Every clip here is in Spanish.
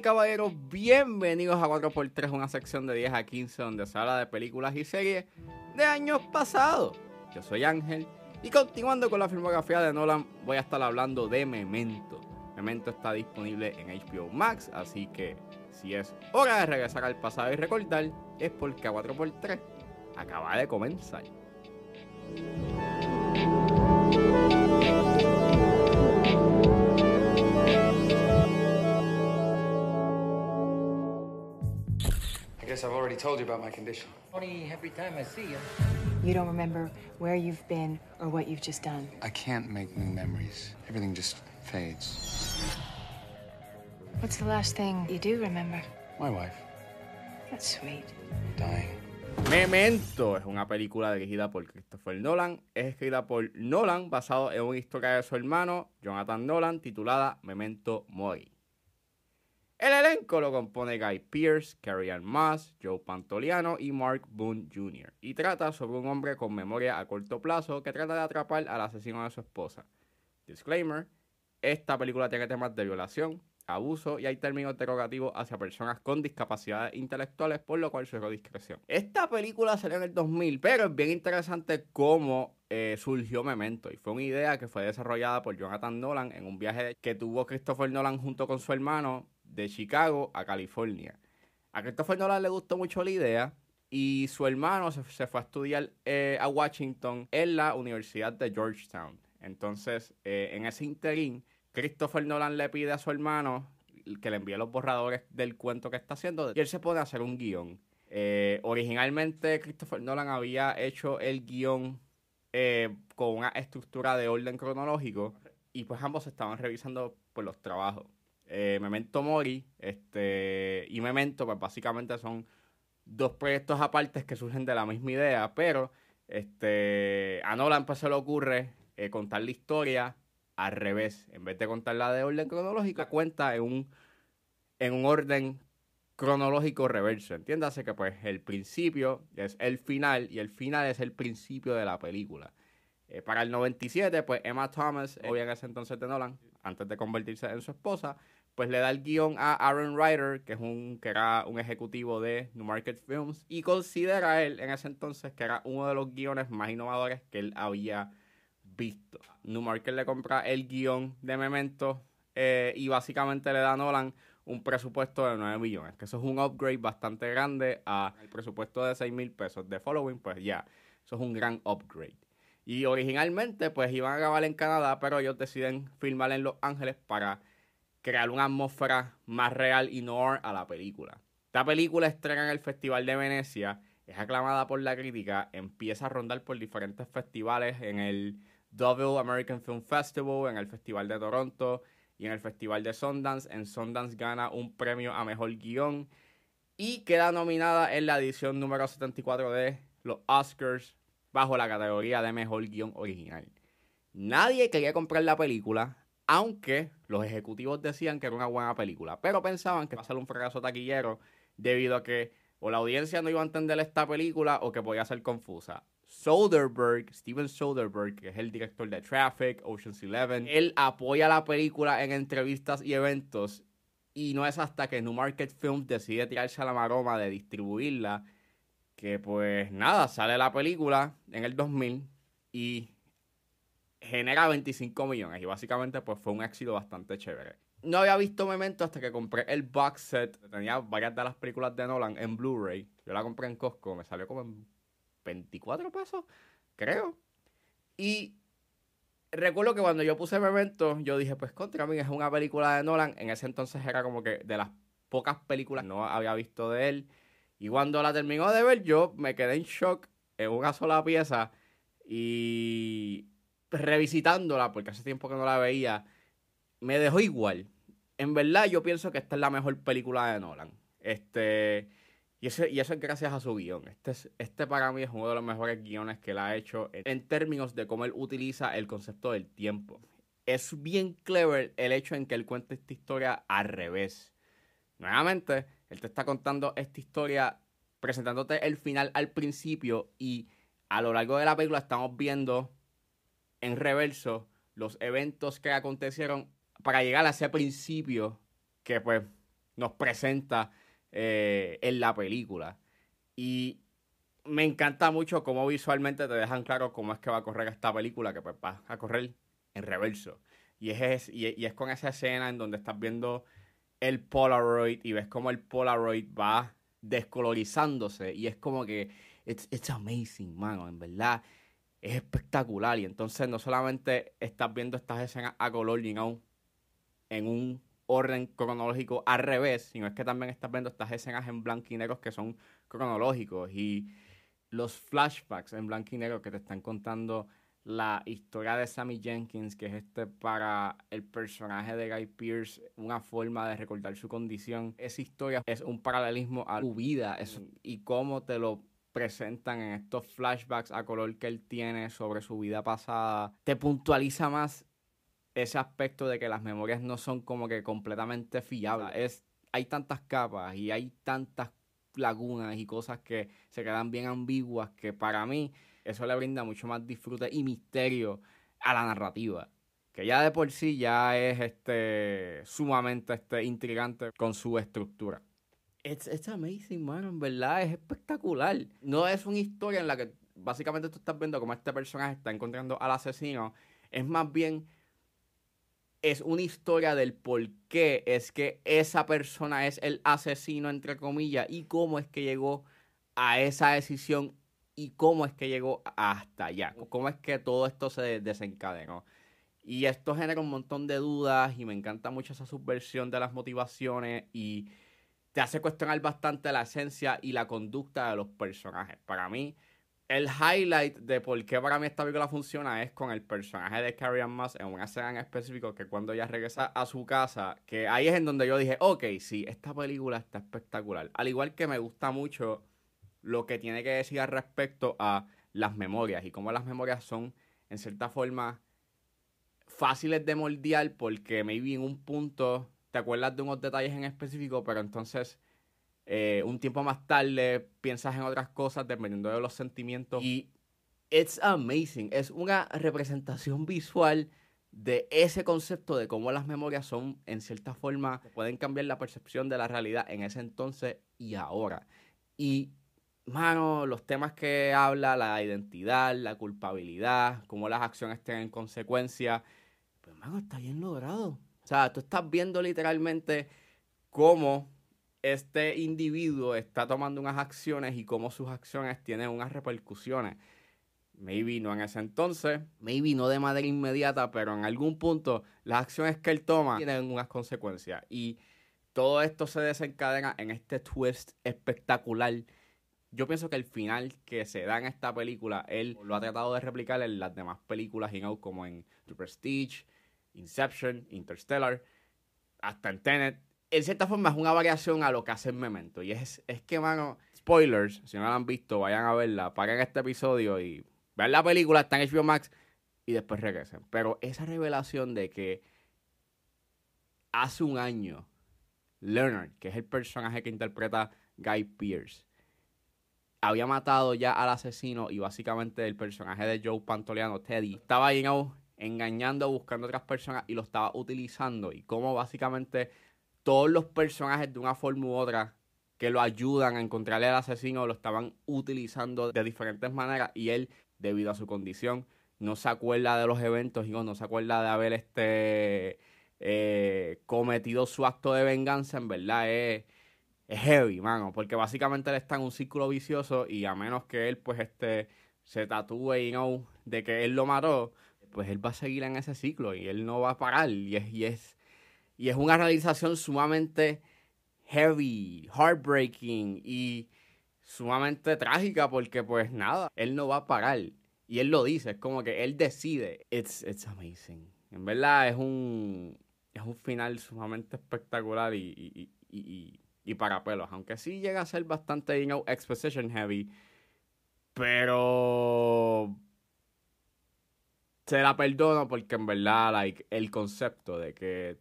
Caballeros, bienvenidos a 4x3, una sección de 10 a 15 donde se habla de películas y series de años pasados. Yo soy Ángel y continuando con la filmografía de Nolan, voy a estar hablando de Memento. Memento está disponible en HBO Max, así que si es hora de regresar al pasado y recordar, es porque a 4x3 acaba de comenzar. Guess I've already told you about my condition. Funny every time I see you. You don't remember where you've been or what you've just done. I can't make new memories. Everything just fades. What's the last thing you do remember? My wife That's sweet. dying. Memento es una película dirigida por Christopher Nolan. Es escrita por Nolan basado en una historia de su hermano, Jonathan Nolan, titulada Memento Mori. El elenco lo compone Guy Pearce, Carrie Ann Moss, Joe Pantoliano y Mark Boone Jr. Y trata sobre un hombre con memoria a corto plazo que trata de atrapar al asesino de su esposa. Disclaimer, esta película tiene temas de violación, abuso y hay términos derogativos hacia personas con discapacidades intelectuales, por lo cual sugiero discreción. Esta película salió en el 2000, pero es bien interesante cómo eh, surgió Memento. Y fue una idea que fue desarrollada por Jonathan Nolan en un viaje que tuvo Christopher Nolan junto con su hermano de Chicago a California. A Christopher Nolan le gustó mucho la idea y su hermano se, fue a estudiar eh, a Washington en la Universidad de Georgetown. Entonces, eh, en ese interín, Christopher Nolan le pide a su hermano que le envíe los borradores del cuento que está haciendo y él se pone a hacer un guion. Eh, originalmente Christopher Nolan había hecho el guion con una estructura de orden cronológico y pues ambos estaban revisando por los trabajos. Eh, Memento Mori este, y Memento pues básicamente son dos proyectos aparte que surgen de la misma idea, pero este, a Nolan pues se le ocurre eh, contar la historia al revés. En vez de contarla de orden cronológico, cuenta en un, en un orden cronológico reverso. Entiéndase que pues el principio es el final y el final es el principio de la película. Eh, para el 97, pues Emma Thomas, obvia en ese entonces de Nolan, antes de convertirse en su esposa, pues le da el guion a Aaron Ryder, que es un que era un ejecutivo de New Market Films, y considera él en ese entonces que era uno de los guiones más innovadores que él había visto. New Market le compra el guion de Memento eh, y básicamente le da a Nolan un presupuesto de 9 millones, que eso es un upgrade bastante grande a el presupuesto de 6 mil pesos de Following, pues ya, eso es un gran upgrade. Y originalmente pues iban a grabar en Canadá, pero ellos deciden filmar en Los Ángeles para crear una atmósfera más real y noir a la película. Esta película estrena en el Festival de Venecia, es aclamada por la crítica, empieza a rondar por diferentes festivales en el Double American Film Festival, en el Festival de Toronto y en el Festival de Sundance. En Sundance gana un premio a Mejor Guión y queda nominada en la edición número 74 de los Oscars bajo la categoría de Mejor Guión Original. Nadie quería comprar la película, aunque los ejecutivos decían que era una buena película, pero pensaban que iba a ser un fracaso taquillero debido a que o la audiencia no iba a entender esta película o que podía ser confusa. Soderbergh, Steven Soderbergh, que es el director de Traffic, Ocean's Eleven, él apoya la película en entrevistas y eventos y no es hasta que New Market Films decide tirarse a la maroma de distribuirla que pues nada, sale la película en el 2000 y genera 25 millones y básicamente pues fue un éxito bastante chévere. No había visto Memento hasta que compré el box set. Tenía varias de las películas de Nolan en Blu-ray. Yo la compré en Costco, me salió como en 24 pesos, creo. Y recuerdo que cuando yo puse Memento, yo dije, pues contra mí es una película de Nolan. En ese entonces era como que de las pocas películas que no había visto de él. Y cuando la terminó de ver, yo me quedé en shock en una sola pieza y revisitándola, porque hace tiempo que no la veía, me dejó igual. En verdad, yo pienso que esta es la mejor película de Nolan. Este, y, eso, y eso es gracias a su guion. Este, es- este para mí es uno de los mejores guiones que él ha hecho en, en términos de cómo él utiliza el concepto del tiempo. Es bien clever el hecho en que él cuenta esta historia al revés. Nuevamente, él te está contando esta historia presentándote el final al principio y a lo largo de la película estamos viendo en reverso los eventos que acontecieron para llegar a ese principio que pues nos presenta eh, en la película. Y me encanta mucho cómo visualmente te dejan claro cómo es que va a correr esta película, que pues va a correr en reverso. Y es, y, es con esa escena en donde estás viendo el Polaroid y ves cómo el Polaroid va descolorizándose. Y es como que, it's, it's amazing, mano, en verdad. Es espectacular. Y entonces no solamente estás viendo estas escenas a color, sino en un orden cronológico al revés, sino es que también estás viendo estas escenas en blanco y negro que son cronológicos. Y los flashbacks en blanco y negro que te están contando la historia de Sammy Jenkins, que es este para el personaje de Guy Pierce, una forma de recordar su condición. Esa historia es un paralelismo a su vida y cómo te lo presentan en estos flashbacks a color que él tiene sobre su vida pasada. Te puntualiza más ese aspecto de que las memorias no son como que completamente fiables. Es, hay tantas capas y hay tantas lagunas y cosas que se quedan bien ambiguas que para mí eso le brinda mucho más disfrute y misterio a la narrativa. Que ya de por sí ya es este sumamente este, intrigante con su estructura. It's, it's amazing, mano, en verdad es espectacular. No es una historia en la que básicamente tú estás viendo cómo este personaje está encontrando al asesino. Es más bien es una historia del por qué es que esa persona es el asesino, entre comillas, y cómo es que llegó a esa decisión y cómo es que llegó hasta allá, cómo es que todo esto se desencadenó. Y esto genera un montón de dudas y me encanta mucho esa subversión de las motivaciones y te hace cuestionar bastante la esencia y la conducta de los personajes. Para mí, el highlight de por qué para mí esta película funciona es con el personaje de Carrie Ann Moss en una escena en específico que cuando ella regresa a su casa, que ahí es en donde yo dije, ok, sí, esta película está espectacular. Al igual que me gusta mucho lo que tiene que decir al respecto a las memorias y cómo las memorias son, en cierta forma, fáciles de moldear porque maybe en un punto te acuerdas de unos detalles en específico, pero entonces eh, un tiempo más tarde piensas en otras cosas dependiendo de los sentimientos. Y it's amazing. Es una representación visual de ese concepto de cómo las memorias son, en cierta forma, pueden cambiar la percepción de la realidad en ese entonces y ahora. Y, mano, los temas que habla, la identidad, la culpabilidad, cómo las acciones tienen consecuencias, pues, mano, está bien logrado. O sea, tú estás viendo literalmente cómo este individuo está tomando unas acciones y cómo sus acciones tienen unas repercusiones. Maybe no en ese entonces, maybe no de manera inmediata, pero en algún punto las acciones que él toma tienen unas consecuencias. Y todo esto se desencadena en este twist espectacular. Yo pienso que el final que se da en esta película, él lo ha tratado de replicar en las demás películas, como en The Prestige, Inception, Interstellar, hasta en Tenet en cierta forma es una variación a lo que hace el Memento. Y es, es que, mano, spoilers, si no la han visto, vayan a verla, paguen este episodio y vean la película, está en HBO Max y después regresen. Pero esa revelación de que hace un año, Leonard, que es el personaje que interpreta Guy Pierce, había matado ya al asesino y básicamente el personaje de Joe Pantoliano, Teddy, estaba ahí engañando, buscando a otras personas y lo estaba utilizando. Y cómo básicamente todos los personajes de una forma u otra que lo ayudan a encontrar al asesino lo estaban utilizando de diferentes maneras y él, debido a su condición, no se acuerda de los eventos y no, se acuerda de haber este eh, cometido su acto de venganza, en verdad es, heavy, mano, porque básicamente él está en un círculo vicioso y a menos que él pues este se tatúe y no de que él lo mató, pues él va a seguir en ese ciclo y él no va a parar y es, y es y es una realización sumamente heavy, heartbreaking y sumamente trágica porque pues nada, él no va a parar. Y él lo dice, es como que él decide. It's, it's amazing. En verdad es un, es un final sumamente espectacular y, y, para pelos. Aunque sí llega a ser bastante, you exposition heavy. Pero se la perdono porque en verdad, like, el concepto de que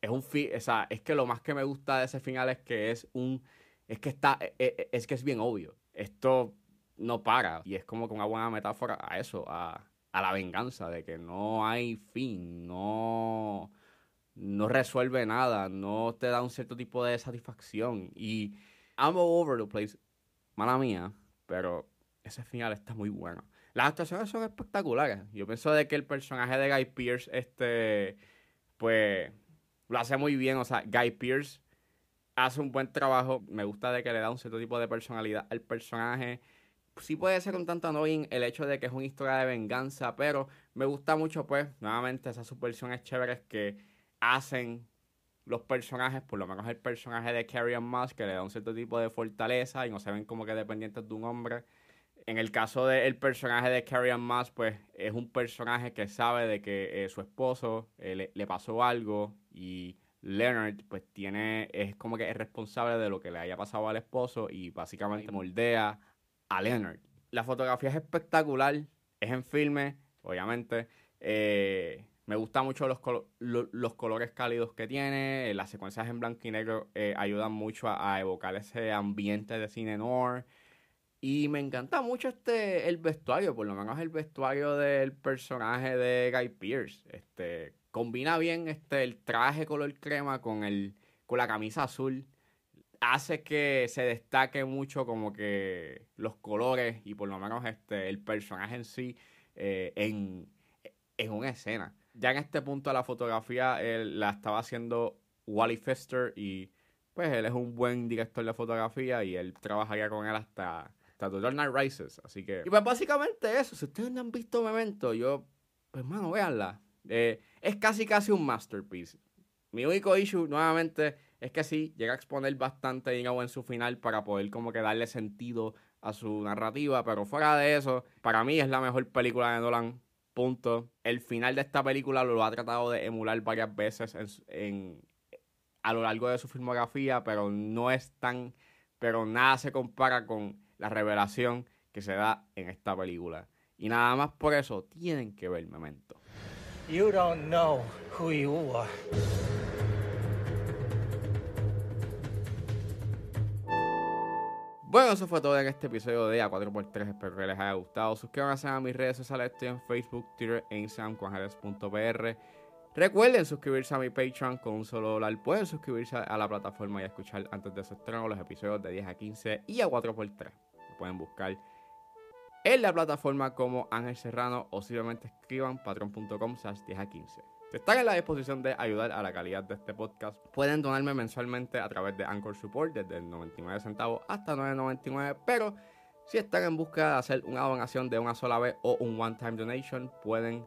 es un o sea, es que lo más que me gusta de ese final es que es un es que está e, e, es, que es bien obvio. Esto no para y es como que una buena metáfora a eso, a, a la venganza de que no hay fin, no no resuelve nada, no te da un cierto tipo de satisfacción. Y I'm all over the place, mala mía, pero ese final está muy bueno. Las actuaciones son espectaculares. Yo pienso de que el personaje de Guy Pierce, este, pues, lo hace muy bien. O sea, Guy Pierce hace un buen trabajo. Me gusta de que le da un cierto tipo de personalidad al personaje. Sí puede ser un tanto annoying el hecho de que es una historia de venganza, pero me gusta mucho, pues, nuevamente esas subversiones chéveres que hacen los personajes, por lo menos el personaje de Carrie Moss, que le da un cierto tipo de fortaleza y no se ven como que dependientes de un hombre. En el caso del personaje de Carrie Moss, pues es un personaje que sabe de que eh, su esposo eh, le, le, pasó algo y Leonard pues tiene, es como que es responsable de lo que le haya pasado al esposo y básicamente moldea a Leonard. La fotografía es espectacular, es en filme, obviamente. Eh, me gustan mucho los, los, colores cálidos que tiene. Las secuencias en blanco y negro eh, ayudan mucho a, evocar ese ambiente de cine noir. Y me encanta mucho este el vestuario, por lo menos el vestuario del personaje de Guy Pierce. Este, combina bien este, el traje color crema con, el, con la camisa azul. Hace que se destaque mucho como que los colores y por lo menos este, el personaje en sí eh, en, en una escena ya en este punto la fotografía la estaba haciendo Wally Fester y pues él es un buen director de fotografía y él trabajaría con él hasta, The Dark Rises. Así que... Y pues básicamente eso. Si ustedes no han visto Memento, yo... Pues mano, véanla. Eh, es casi casi un masterpiece. Mi único issue, nuevamente, es que sí, llega a exponer bastante dinero en su final para poder como que darle sentido a su narrativa, pero fuera de eso, para mí es la mejor película de Nolan Punto. El final de esta película lo, ha tratado de emular varias veces en, a lo largo de su filmografía, pero no es tan. Pero nada se compara con la revelación que se da en esta película. Y nada más por eso tienen que ver Memento. You don't know who you are. Bueno, eso fue todo en este episodio de A4x3. Espero que les haya gustado. Suscríbanse a mis redes sociales. Estoy en Facebook, Twitter e Instagram con Recuerden suscribirse a mi Patreon con un solo dólar. Pueden suscribirse a la plataforma y escuchar antes de su estreno los episodios de 10 a 15 y a 4x3. pueden buscar en la plataforma como Ángel Serrano o simplemente escriban patreon.com 10 a 15. Si están en la disposición de ayudar a la calidad de este podcast, pueden donarme mensualmente a través de Anchor Support desde el 99 centavos hasta 9.99, pero si están en busca de hacer una donación de una sola vez o un one-time donation, pueden